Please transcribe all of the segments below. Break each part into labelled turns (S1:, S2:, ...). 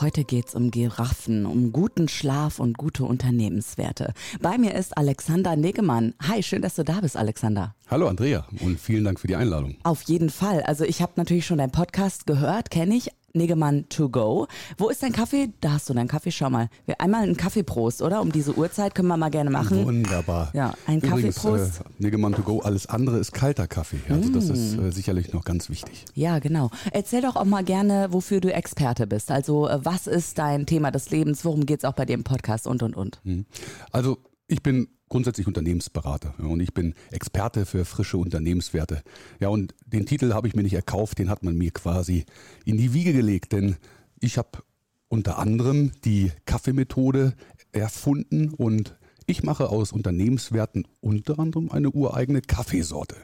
S1: Heute geht's um Giraffen, um guten Schlaf und gute Unternehmenswerte. Bei mir ist Alexander Negemann. Hi, schön, dass du da bist, Alexander.
S2: Hallo Andrea und vielen Dank für die Einladung.
S1: Auf jeden Fall. Also ich habe natürlich schon deinen Podcast gehört, kenne ich, Negemann to go. Wo ist dein Kaffee? Da hast du deinen Kaffee, schau mal. Wir einmal einen Kaffeeprost, oder? Um diese Uhrzeit können wir mal gerne machen.
S2: Wunderbar.
S1: Ja, ein Kaffeeprost.
S2: Äh, Negemann to go, alles andere ist kalter Kaffee. Also mm. das ist mm. äh, sicherlich noch ganz wichtig.
S1: Ja, genau. Erzähl doch auch mal gerne, wofür du Experte bist. Also äh, was ist dein Thema des Lebens? Worum geht es auch bei dir im Podcast und, und, und?
S2: Mhm. Also ich bin grundsätzlich Unternehmensberater und ich bin Experte für frische Unternehmenswerte. Ja, und den Titel habe ich mir nicht erkauft, den hat man mir quasi in die Wiege gelegt, denn ich habe unter anderem die Kaffeemethode erfunden und ich mache aus Unternehmenswerten unter anderem eine ureigene Kaffeesorte.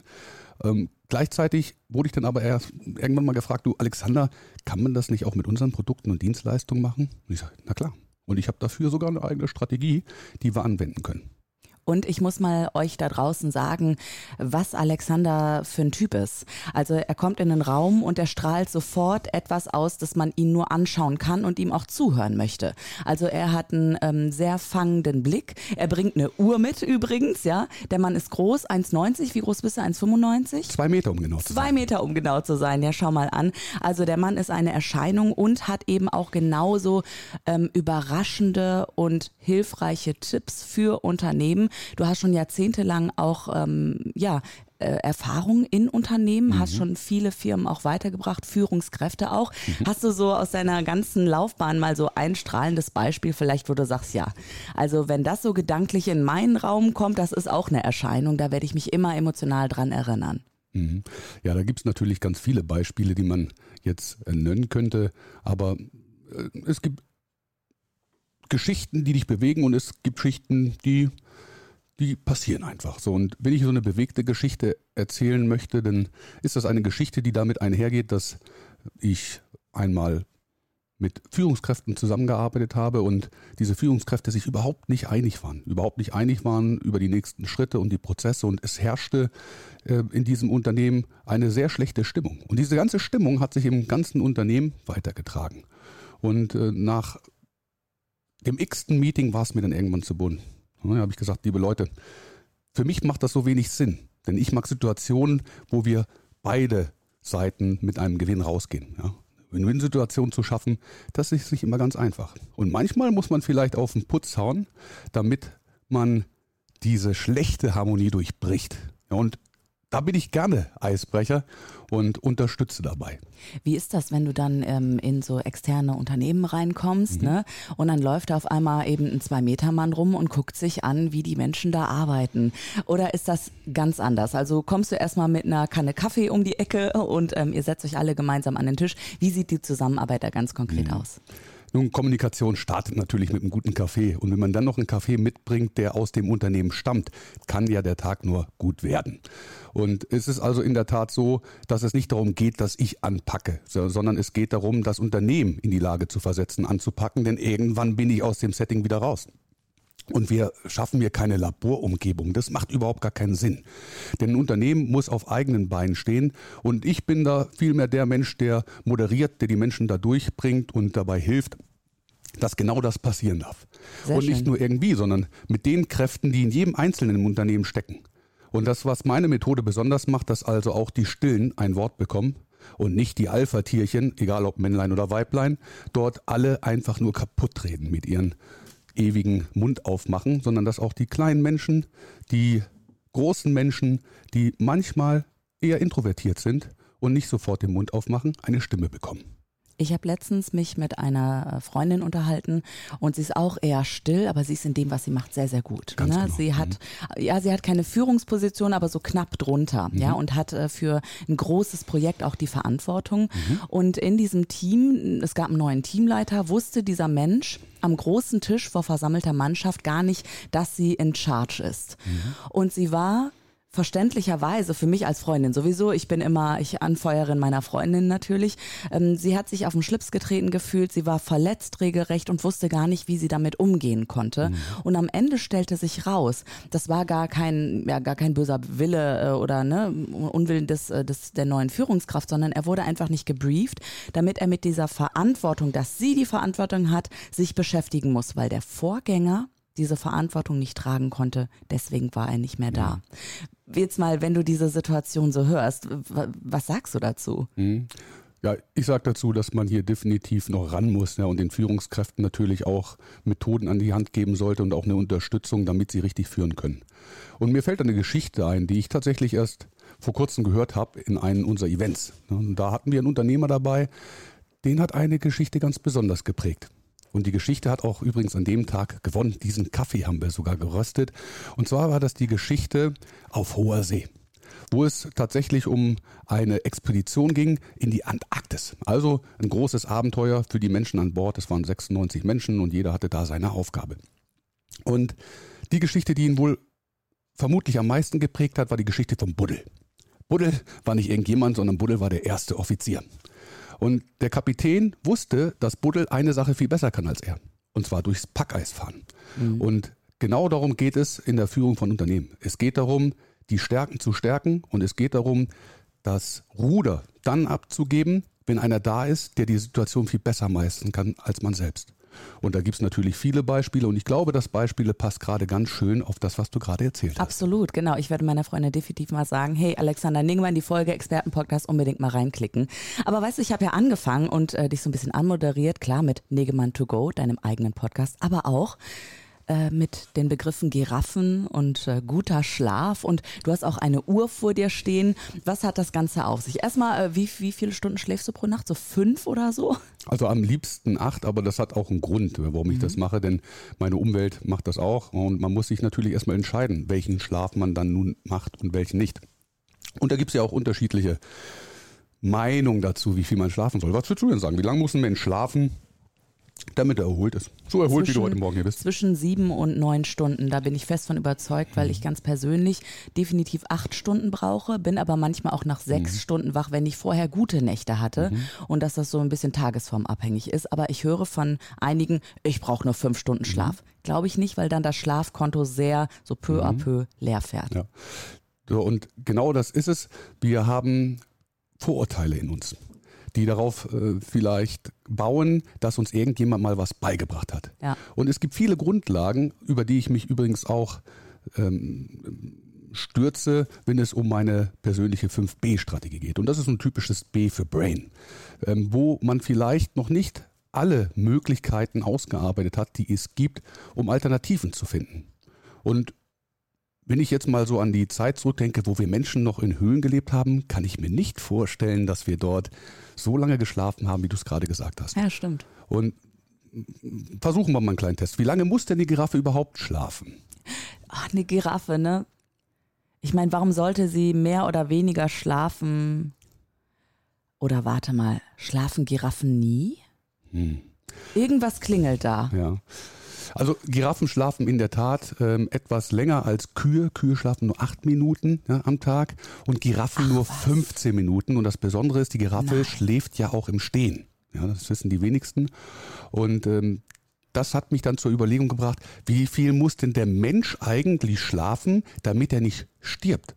S2: Ähm, gleichzeitig wurde ich dann aber erst irgendwann mal gefragt, du Alexander, kann man das nicht auch mit unseren Produkten und Dienstleistungen machen? Und ich sage, na klar. Und ich habe dafür sogar eine eigene Strategie, die wir anwenden können.
S1: Und ich muss mal euch da draußen sagen, was Alexander für ein Typ ist. Also er kommt in den Raum und er strahlt sofort etwas aus, dass man ihn nur anschauen kann und ihm auch zuhören möchte. Also er hat einen ähm, sehr fangenden Blick. Er bringt eine Uhr mit übrigens, ja. Der Mann ist groß, 1,90. Wie groß bist du? 1,95?
S2: Zwei Meter, um genau zu
S1: sein. Zwei Meter, um genau zu sein. Ja, schau mal an. Also der Mann ist eine Erscheinung und hat eben auch genauso ähm, überraschende und hilfreiche Tipps für Unternehmen. Du hast schon jahrzehntelang auch ähm, ja äh, Erfahrung in Unternehmen, mhm. hast schon viele Firmen auch weitergebracht, Führungskräfte auch. Mhm. Hast du so aus deiner ganzen Laufbahn mal so ein strahlendes Beispiel, vielleicht, wo du sagst, ja, also wenn das so gedanklich in meinen Raum kommt, das ist auch eine Erscheinung, da werde ich mich immer emotional dran erinnern.
S2: Mhm. Ja, da gibt es natürlich ganz viele Beispiele, die man jetzt äh, nennen könnte, aber äh, es gibt Geschichten, die dich bewegen und es gibt Geschichten, die, die passieren einfach so. Und wenn ich so eine bewegte Geschichte erzählen möchte, dann ist das eine Geschichte, die damit einhergeht, dass ich einmal mit Führungskräften zusammengearbeitet habe und diese Führungskräfte sich überhaupt nicht einig waren, überhaupt nicht einig waren über die nächsten Schritte und die Prozesse und es herrschte äh, in diesem Unternehmen eine sehr schlechte Stimmung. Und diese ganze Stimmung hat sich im ganzen Unternehmen weitergetragen. Und äh, nach im x-ten Meeting war es mir dann irgendwann zu bunt. Da habe ich gesagt, liebe Leute, für mich macht das so wenig Sinn. Denn ich mag Situationen, wo wir beide Seiten mit einem Gewinn rausgehen. Ja? Win-Win-Situation zu schaffen, das ist nicht immer ganz einfach. Und manchmal muss man vielleicht auf den Putz hauen, damit man diese schlechte Harmonie durchbricht. Und da bin ich gerne Eisbrecher und unterstütze dabei.
S1: Wie ist das, wenn du dann ähm, in so externe Unternehmen reinkommst mhm. ne? und dann läuft da auf einmal eben ein Zwei-Meter-Mann rum und guckt sich an, wie die Menschen da arbeiten? Oder ist das ganz anders? Also kommst du erstmal mit einer Kanne Kaffee um die Ecke und ähm, ihr setzt euch alle gemeinsam an den Tisch. Wie sieht die Zusammenarbeit da ganz konkret mhm. aus?
S2: Nun, Kommunikation startet natürlich mit einem guten Kaffee. Und wenn man dann noch einen Kaffee mitbringt, der aus dem Unternehmen stammt, kann ja der Tag nur gut werden. Und es ist also in der Tat so, dass es nicht darum geht, dass ich anpacke, sondern es geht darum, das Unternehmen in die Lage zu versetzen, anzupacken, denn irgendwann bin ich aus dem Setting wieder raus. Und wir schaffen hier keine Laborumgebung. Das macht überhaupt gar keinen Sinn. Denn ein Unternehmen muss auf eigenen Beinen stehen. Und ich bin da vielmehr der Mensch, der moderiert, der die Menschen da durchbringt und dabei hilft, dass genau das passieren darf. Sehr und nicht schön. nur irgendwie, sondern mit den Kräften, die in jedem Einzelnen im Unternehmen stecken. Und das, was meine Methode besonders macht, dass also auch die Stillen ein Wort bekommen und nicht die Alpha-Tierchen, egal ob Männlein oder Weiblein, dort alle einfach nur kaputt reden mit ihren ewigen Mund aufmachen, sondern dass auch die kleinen Menschen, die großen Menschen, die manchmal eher introvertiert sind und nicht sofort den Mund aufmachen, eine Stimme bekommen.
S1: Ich habe letztens mich mit einer äh, Freundin unterhalten und sie ist auch eher still, aber sie ist in dem, was sie macht, sehr, sehr gut.
S2: Ganz ne? genau.
S1: Sie hat, mhm. ja, sie hat keine Führungsposition, aber so knapp drunter, mhm. ja, und hat äh, für ein großes Projekt auch die Verantwortung. Mhm. Und in diesem Team, es gab einen neuen Teamleiter, wusste dieser Mensch am großen Tisch vor versammelter Mannschaft gar nicht, dass sie in Charge ist. Mhm. Und sie war verständlicherweise für mich als Freundin sowieso, ich bin immer, ich Anfeuerin meiner Freundin natürlich, ähm, sie hat sich auf den Schlips getreten gefühlt, sie war verletzt regelrecht und wusste gar nicht, wie sie damit umgehen konnte. Mhm. Und am Ende stellte sich raus, das war gar kein, ja, gar kein böser Wille äh, oder ne, Unwillen des, äh, des, der neuen Führungskraft, sondern er wurde einfach nicht gebrieft, damit er mit dieser Verantwortung, dass sie die Verantwortung hat, sich beschäftigen muss, weil der Vorgänger diese Verantwortung nicht tragen konnte. Deswegen war er nicht mehr da. Ja. Jetzt mal, wenn du diese Situation so hörst, was sagst du dazu?
S2: Mhm. Ja, ich sage dazu, dass man hier definitiv noch ran muss ja, und den Führungskräften natürlich auch Methoden an die Hand geben sollte und auch eine Unterstützung, damit sie richtig führen können. Und mir fällt eine Geschichte ein, die ich tatsächlich erst vor kurzem gehört habe in einem unserer Events. Und da hatten wir einen Unternehmer dabei, den hat eine Geschichte ganz besonders geprägt. Und die Geschichte hat auch übrigens an dem Tag gewonnen. Diesen Kaffee haben wir sogar geröstet. Und zwar war das die Geschichte auf hoher See wo es tatsächlich um eine Expedition ging in die Antarktis. Also ein großes Abenteuer für die Menschen an Bord. Es waren 96 Menschen und jeder hatte da seine Aufgabe. Und die Geschichte, die ihn wohl vermutlich am meisten geprägt hat, war die Geschichte vom Buddel. Buddel war nicht irgendjemand, sondern Buddel war der erste Offizier. Und der Kapitän wusste, dass Buddel eine Sache viel besser kann als er. Und zwar durchs Packeis fahren. Mhm. Und genau darum geht es in der Führung von Unternehmen. Es geht darum, die Stärken zu stärken und es geht darum, das Ruder dann abzugeben, wenn einer da ist, der die Situation viel besser meistern kann als man selbst. Und da gibt es natürlich viele Beispiele und ich glaube, das Beispiele passt gerade ganz schön auf das, was du gerade erzählt hast.
S1: Absolut, genau. Ich werde meiner Freundin definitiv mal sagen, hey Alexander Ningmann, die Folge Expertenpodcast unbedingt mal reinklicken. Aber weißt du, ich habe ja angefangen und äh, dich so ein bisschen anmoderiert, klar mit Negemann to go, deinem eigenen Podcast, aber auch äh, mit den Begriffen Giraffen und äh, guter Schlaf und du hast auch eine Uhr vor dir stehen. Was hat das Ganze auf sich? Erstmal, äh, wie, wie viele Stunden schläfst du pro Nacht? So fünf oder so?
S2: Also am liebsten acht, aber das hat auch einen Grund, warum ich mhm. das mache, denn meine Umwelt macht das auch und man muss sich natürlich erstmal entscheiden, welchen Schlaf man dann nun macht und welchen nicht. Und da gibt es ja auch unterschiedliche Meinungen dazu, wie viel man schlafen soll. Was würdest du denn sagen? Wie lange muss ein Mensch schlafen, damit er erholt ist. So erholt, zwischen, wie du heute Morgen hier bist.
S1: Zwischen sieben und neun Stunden. Da bin ich fest von überzeugt, weil ich ganz persönlich definitiv acht Stunden brauche, bin aber manchmal auch nach sechs mhm. Stunden wach, wenn ich vorher gute Nächte hatte mhm. und dass das so ein bisschen tagesformabhängig ist. Aber ich höre von einigen, ich brauche nur fünf Stunden Schlaf. Mhm. Glaube ich nicht, weil dann das Schlafkonto sehr so peu à mhm. peu leer fährt.
S2: Ja. So, und genau das ist es. Wir haben Vorurteile in uns die darauf äh, vielleicht bauen, dass uns irgendjemand mal was beigebracht hat. Ja. Und es gibt viele Grundlagen, über die ich mich übrigens auch ähm, stürze, wenn es um meine persönliche 5B-Strategie geht. Und das ist ein typisches B für Brain, ähm, wo man vielleicht noch nicht alle Möglichkeiten ausgearbeitet hat, die es gibt, um Alternativen zu finden. Und wenn ich jetzt mal so an die Zeit zurückdenke, wo wir Menschen noch in Höhlen gelebt haben, kann ich mir nicht vorstellen, dass wir dort so lange geschlafen haben, wie du es gerade gesagt hast.
S1: Ja, stimmt.
S2: Und versuchen wir mal einen kleinen Test. Wie lange muss denn die Giraffe überhaupt schlafen?
S1: Ach, eine Giraffe, ne? Ich meine, warum sollte sie mehr oder weniger schlafen? Oder warte mal, schlafen Giraffen nie? Hm. Irgendwas klingelt da.
S2: Ja. Also Giraffen schlafen in der Tat ähm, etwas länger als Kühe. Kühe schlafen nur acht Minuten ja, am Tag und Giraffen Ach, nur was? 15 Minuten. Und das Besondere ist, die Giraffe Nein. schläft ja auch im Stehen. Ja, das wissen die wenigsten. Und ähm, das hat mich dann zur Überlegung gebracht, wie viel muss denn der Mensch eigentlich schlafen, damit er nicht stirbt?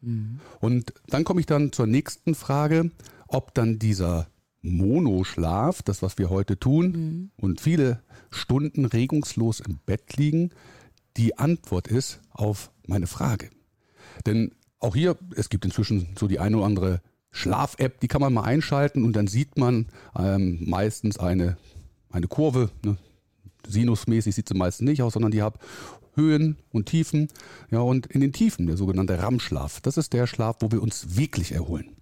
S2: Mhm. Und dann komme ich dann zur nächsten Frage, ob dann dieser Monoschlaf, das was wir heute tun, mhm. und viele Stunden regungslos im Bett liegen, die Antwort ist auf meine Frage. Denn auch hier, es gibt inzwischen so die eine oder andere Schlaf-App, die kann man mal einschalten und dann sieht man ähm, meistens eine, eine Kurve. Ne? Sinusmäßig sieht sie meistens nicht aus, sondern die hat Höhen und Tiefen. Ja, und in den Tiefen, der sogenannte RAM-Schlaf, das ist der Schlaf, wo wir uns wirklich erholen.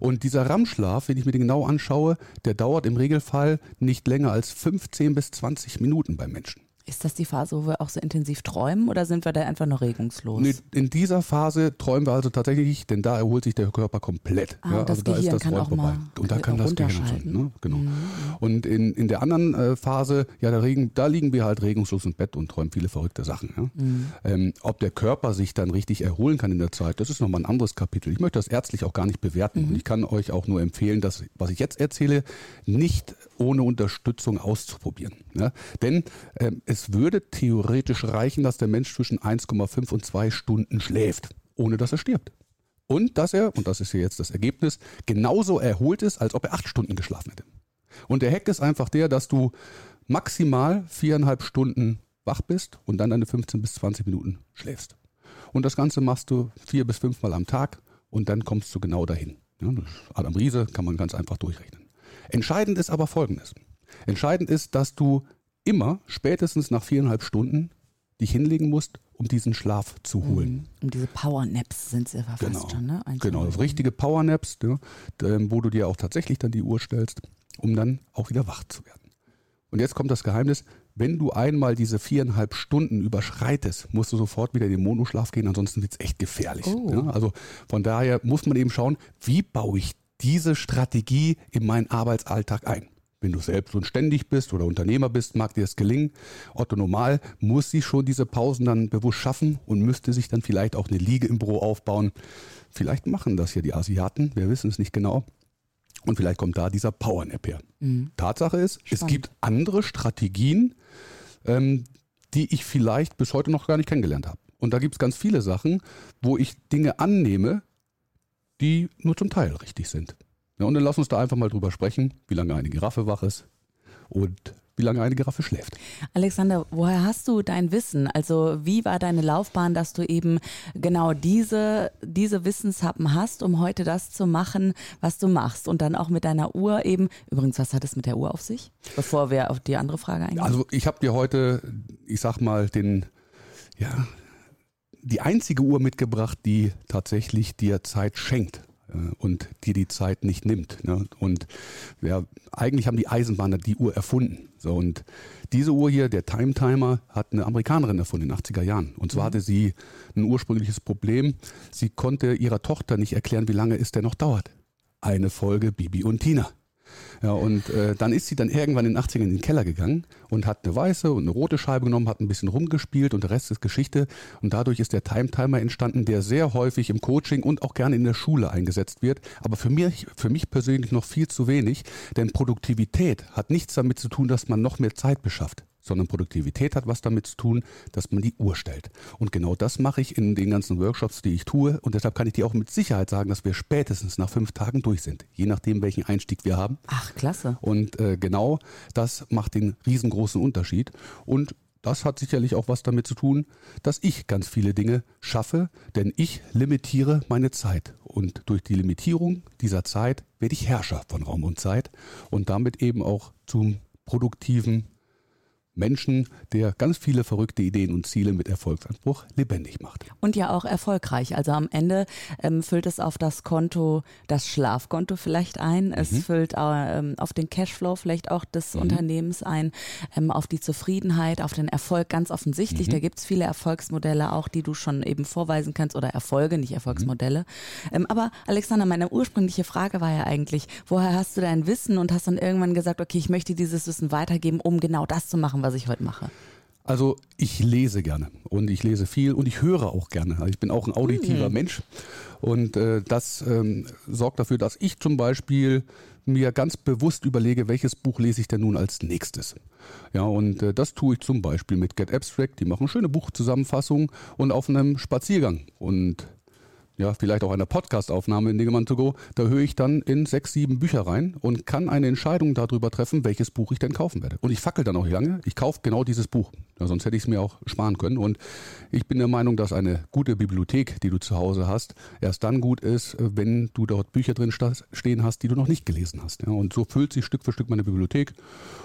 S2: Und dieser RAM-Schlaf, wenn ich mir den genau anschaue, der dauert im Regelfall nicht länger als 15 bis 20 Minuten beim Menschen.
S1: Ist das die Phase, wo wir auch so intensiv träumen oder sind wir da einfach nur regungslos?
S2: Nee, in dieser Phase träumen wir also tatsächlich nicht, denn da erholt sich der Körper komplett.
S1: Ah, das
S2: also da
S1: Gehirn
S2: ist das
S1: kann auch mal
S2: Und da kann das Gehirn schon, ne? genau.
S1: Mhm.
S2: Und in, in der anderen äh, Phase, ja, da, regen, da liegen wir halt regungslos im Bett und träumen viele verrückte Sachen. Ja?
S1: Mhm.
S2: Ähm, ob der Körper sich dann richtig erholen kann in der Zeit, das ist nochmal ein anderes Kapitel. Ich möchte das ärztlich auch gar nicht bewerten.
S1: Mhm.
S2: Und ich kann euch auch nur empfehlen, das, was ich jetzt erzähle, nicht ohne Unterstützung auszuprobieren. Ja? Denn ähm, es würde theoretisch reichen, dass der Mensch zwischen 1,5 und 2 Stunden schläft, ohne dass er stirbt. Und dass er, und das ist hier jetzt das Ergebnis, genauso erholt ist, als ob er acht Stunden geschlafen hätte. Und der Hack ist einfach der, dass du maximal viereinhalb Stunden wach bist und dann deine 15 bis 20 Minuten schläfst. Und das Ganze machst du vier bis fünfmal am Tag und dann kommst du genau dahin. Ja, Adam Riese kann man ganz einfach durchrechnen. Entscheidend ist aber Folgendes. Entscheidend ist, dass du immer spätestens nach viereinhalb Stunden dich hinlegen musst, um diesen Schlaf zu holen.
S1: Mhm. Und diese Power-Naps sind es ja fast
S2: Genau.
S1: schon, ne? Eins
S2: Genau,
S1: null.
S2: richtige Powernaps, ja, d- wo du dir auch tatsächlich dann die Uhr stellst, um dann auch wieder wach zu werden. Und jetzt kommt das Geheimnis, wenn du einmal diese viereinhalb Stunden überschreitest, musst du sofort wieder in den Monoschlaf gehen, ansonsten wird es echt gefährlich.
S1: Oh.
S2: Ja, also von daher muss man eben schauen, wie baue ich diese Strategie in meinen Arbeitsalltag ein. Wenn du selbst und ständig bist oder Unternehmer bist, mag dir das gelingen. Otto Normal muss sich schon diese Pausen dann bewusst schaffen und müsste sich dann vielleicht auch eine Liege im Büro aufbauen. Vielleicht machen das hier die Asiaten, wir wissen es nicht genau. Und vielleicht kommt da dieser Powernap her. Tatsache ist, es
S1: Spannend.
S2: gibt andere Strategien, ähm, die ich vielleicht bis heute noch gar nicht kennengelernt habe. Und da gibt es ganz viele Sachen, wo ich Dinge annehme, die nur zum Teil richtig sind. Ja, und dann lass uns da einfach mal drüber sprechen, wie lange eine Giraffe wach ist und wie lange eine Giraffe schläft.
S1: Alexander, woher hast du dein Wissen? Also wie war deine Laufbahn, dass du eben genau diese, diese Wissenshappen hast, um heute das zu machen, was du machst? Und dann auch mit deiner Uhr eben. Übrigens, was hat es mit der Uhr auf sich? Bevor wir auf die andere Frage eingehen.
S2: Also ich habe dir heute, ich sag mal, den, ja, die einzige Uhr mitgebracht, die tatsächlich dir Zeit schenkt und dir die Zeit nicht nimmt. Ne? Und ja, eigentlich haben die Eisenbahner die Uhr erfunden. So, und diese Uhr hier, der Time Timer, hat eine Amerikanerin erfunden in den 80er Jahren. Und zwar hatte sie ein ursprüngliches Problem. Sie konnte ihrer Tochter nicht erklären, wie lange es denn noch dauert. Eine Folge Bibi und Tina. Ja, und äh, dann ist sie dann irgendwann in den 80ern in den Keller gegangen und hat eine weiße und eine rote Scheibe genommen, hat ein bisschen rumgespielt und der Rest ist Geschichte. Und dadurch ist der Time-Timer entstanden, der sehr häufig im Coaching und auch gerne in der Schule eingesetzt wird. Aber für mich, für mich persönlich noch viel zu wenig, denn Produktivität hat nichts damit zu tun, dass man noch mehr Zeit beschafft sondern Produktivität hat was damit zu tun, dass man die Uhr stellt. Und genau das mache ich in den ganzen Workshops, die ich tue. Und deshalb kann ich dir auch mit Sicherheit sagen, dass wir spätestens nach fünf Tagen durch sind, je nachdem, welchen Einstieg wir haben.
S1: Ach, klasse.
S2: Und äh, genau das macht den riesengroßen Unterschied. Und das hat sicherlich auch was damit zu tun, dass ich ganz viele Dinge schaffe, denn ich limitiere meine Zeit. Und durch die Limitierung dieser Zeit werde ich Herrscher von Raum und Zeit und damit eben auch zum produktiven Menschen, der ganz viele verrückte Ideen und Ziele mit Erfolgsanspruch lebendig macht.
S1: Und ja auch erfolgreich. Also am Ende ähm, füllt es auf das Konto, das Schlafkonto vielleicht ein. Es
S2: Mhm.
S1: füllt ähm, auf den Cashflow vielleicht auch des Unternehmens ein, ähm, auf die Zufriedenheit, auf den Erfolg ganz
S2: Mhm.
S1: offensichtlich. Da gibt's viele Erfolgsmodelle auch, die du schon eben vorweisen kannst oder Erfolge, nicht Erfolgsmodelle.
S2: Mhm.
S1: Ähm, aber Alexander, meine ursprüngliche Frage war ja eigentlich, woher hast du dein Wissen und hast dann irgendwann gesagt, okay, ich möchte dieses Wissen weitergeben, um genau das zu machen, was ich heute mache.
S2: Also ich lese gerne und ich lese viel und ich höre auch gerne. Also ich bin auch ein auditiver Mensch und äh, das ähm, sorgt dafür, dass ich zum Beispiel mir ganz bewusst überlege, welches Buch lese ich denn nun als nächstes. Ja, und äh, das tue ich zum Beispiel mit Get Abstract. Die machen schöne Buchzusammenfassungen und auf einem Spaziergang und ja, vielleicht auch einer Podcastaufnahme in Dingemann to go, da höre ich dann in sechs, sieben Bücher rein und kann eine Entscheidung darüber treffen, welches Buch ich denn kaufen werde. Und ich fackel dann auch lange. Ich kaufe genau dieses Buch. Ja, sonst hätte ich es mir auch sparen können. Und ich bin der Meinung, dass eine gute Bibliothek, die du zu Hause hast, erst dann gut ist, wenn du dort Bücher drin stehen hast, die du noch nicht gelesen hast. Ja, und so füllt sich Stück für Stück meine Bibliothek.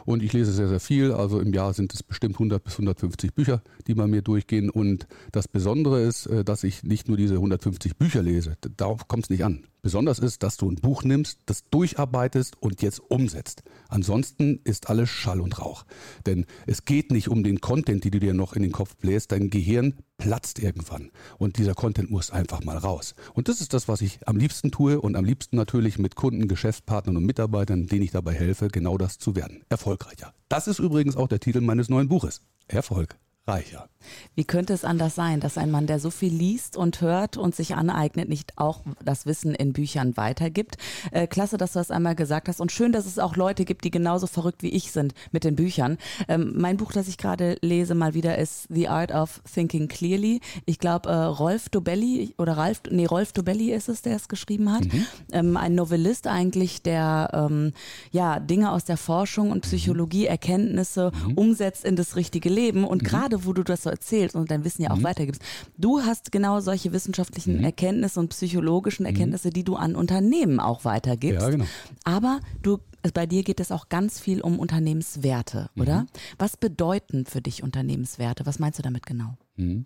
S2: Und ich lese sehr, sehr viel. Also im Jahr sind es bestimmt 100 bis 150 Bücher, die bei mir durchgehen. Und das Besondere ist, äh, dass ich nicht nur diese 150 Bücher lese. Darauf kommt es nicht an. Besonders ist, dass du ein Buch nimmst, das durcharbeitest und jetzt umsetzt. Ansonsten ist alles Schall und Rauch. Denn es geht nicht um den Content, den du dir noch in den Kopf bläst. Dein Gehirn platzt irgendwann. Und dieser Content muss einfach mal raus. Und das ist das, was ich am liebsten tue und am liebsten natürlich mit Kunden, Geschäftspartnern und Mitarbeitern, denen ich dabei helfe, genau das zu werden. Erfolgreicher. Das ist übrigens auch der Titel meines neuen Buches. Erfolg reicher.
S1: Wie könnte es anders sein, dass ein Mann, der so viel liest und hört und sich aneignet, nicht auch das Wissen in Büchern weitergibt? Äh, klasse, dass du das einmal gesagt hast und schön, dass es auch Leute gibt, die genauso verrückt wie ich sind mit den Büchern. Ähm, mein Buch, das ich gerade lese, mal wieder ist The Art of Thinking Clearly. Ich glaube, äh, Rolf Dobelli oder Ralf, nee, Rolf Dobelli ist es, der es geschrieben hat. Mhm. Ähm, ein Novellist eigentlich, der ähm, ja Dinge aus der Forschung und Psychologie, Erkenntnisse mhm. umsetzt in das richtige Leben und mhm. gerade wo du das so erzählst und dein Wissen ja auch mhm. weitergibst. Du hast genau solche wissenschaftlichen mhm. Erkenntnisse und psychologischen mhm. Erkenntnisse, die du an Unternehmen auch weitergibst. Ja, genau. Aber du bei dir geht es auch ganz viel um Unternehmenswerte, oder? Mhm. Was bedeuten für dich Unternehmenswerte? Was meinst du damit genau?
S2: Mhm.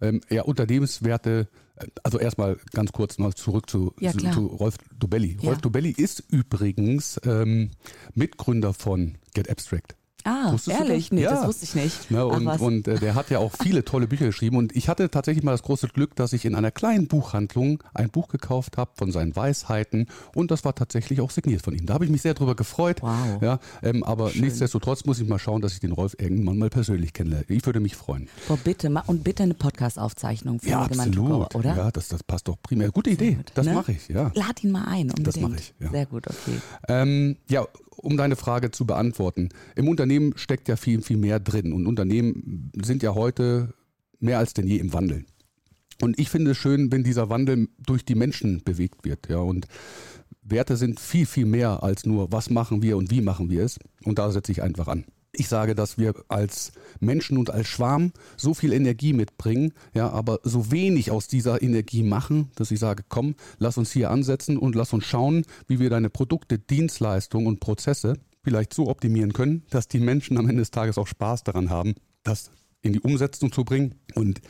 S2: Ähm, ja, Unternehmenswerte, also erstmal ganz kurz noch zurück zu, ja, zu, zu Rolf Dobelli. Ja. Rolf Dobelli ist übrigens ähm, Mitgründer von Get Abstract.
S1: Ah, Wusstest ehrlich? Nee, ja. das wusste ich nicht.
S2: Ja, und, und äh, der hat ja auch viele tolle Bücher geschrieben. Und ich hatte tatsächlich mal das große Glück, dass ich in einer kleinen Buchhandlung ein Buch gekauft habe von seinen Weisheiten. Und das war tatsächlich auch signiert von ihm. Da habe ich mich sehr drüber gefreut. Wow. Ja, ähm, aber Schön. nichtsdestotrotz muss ich mal schauen, dass ich den Rolf irgendwann mal persönlich kennenlerne. Ich würde mich freuen.
S1: Boah, bitte. Und bitte eine Podcast-Aufzeichnung für
S2: ja, absolut. oder? Ja, das, das passt doch primär. Gute Idee. Gut, das ne? mache ich, ja.
S1: Lad ihn mal ein. Unbedingt.
S2: Das mache ich, ja.
S1: Sehr gut, okay.
S2: Ähm, ja, um deine Frage zu beantworten. Im Unternehmen steckt ja viel, viel mehr drin und Unternehmen sind ja heute mehr als denn je im Wandel. Und ich finde es schön, wenn dieser Wandel durch die Menschen bewegt wird. Ja, und Werte sind viel, viel mehr als nur, was machen wir und wie machen wir es. Und da setze ich einfach an. Ich sage, dass wir als Menschen und als Schwarm so viel Energie mitbringen, ja, aber so wenig aus dieser Energie machen, dass ich sage, komm, lass uns hier ansetzen und lass uns schauen, wie wir deine Produkte, Dienstleistungen und Prozesse vielleicht so optimieren können, dass die Menschen am Ende des Tages auch Spaß daran haben, das in die Umsetzung zu bringen. Und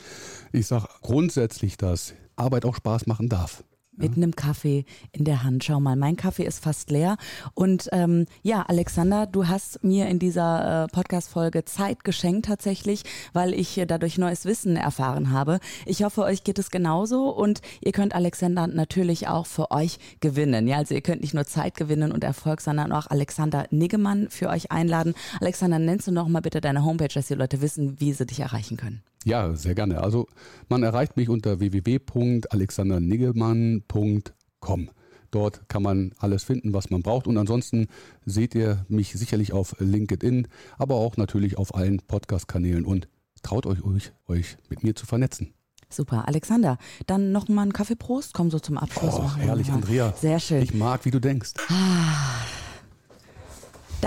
S2: ich sage grundsätzlich, dass Arbeit auch Spaß machen darf
S1: mit einem Kaffee in der Hand. Schau mal, mein Kaffee ist fast leer. Und ähm, ja, Alexander, du hast mir in dieser äh, Podcast-Folge Zeit geschenkt tatsächlich, weil ich dadurch neues Wissen erfahren habe. Ich hoffe, euch geht es genauso und ihr könnt Alexander natürlich auch für euch gewinnen. Ja, also ihr könnt nicht nur Zeit gewinnen und Erfolg, sondern auch Alexander Niggemann für euch einladen. Alexander, nennst du noch mal bitte deine Homepage, dass die Leute wissen, wie sie dich erreichen können?
S2: Ja, sehr gerne. Also man erreicht mich unter www.alexanderniggelmann.com. Dort kann man alles finden, was man braucht. Und ansonsten seht ihr mich sicherlich auf LinkedIn, aber auch natürlich auf allen Podcast-Kanälen und traut euch, euch, euch mit mir zu vernetzen.
S1: Super, Alexander, dann noch mal einen Kaffeeprost. Komm so zum Abschluss.
S2: Oh, herrlich, Andrea.
S1: Sehr schön.
S2: Ich mag, wie du denkst.
S1: Ah.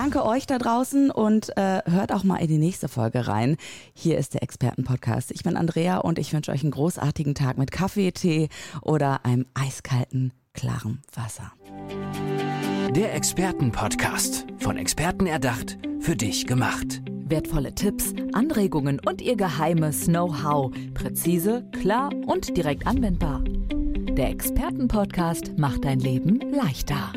S1: Danke euch da draußen und äh, hört auch mal in die nächste Folge rein. Hier ist der Expertenpodcast. Ich bin Andrea und ich wünsche euch einen großartigen Tag mit Kaffee, Tee oder einem eiskalten, klaren Wasser.
S3: Der Expertenpodcast. Von Experten erdacht, für dich gemacht.
S1: Wertvolle Tipps, Anregungen und ihr geheimes Know-how. Präzise, klar und direkt anwendbar. Der Expertenpodcast macht dein Leben leichter.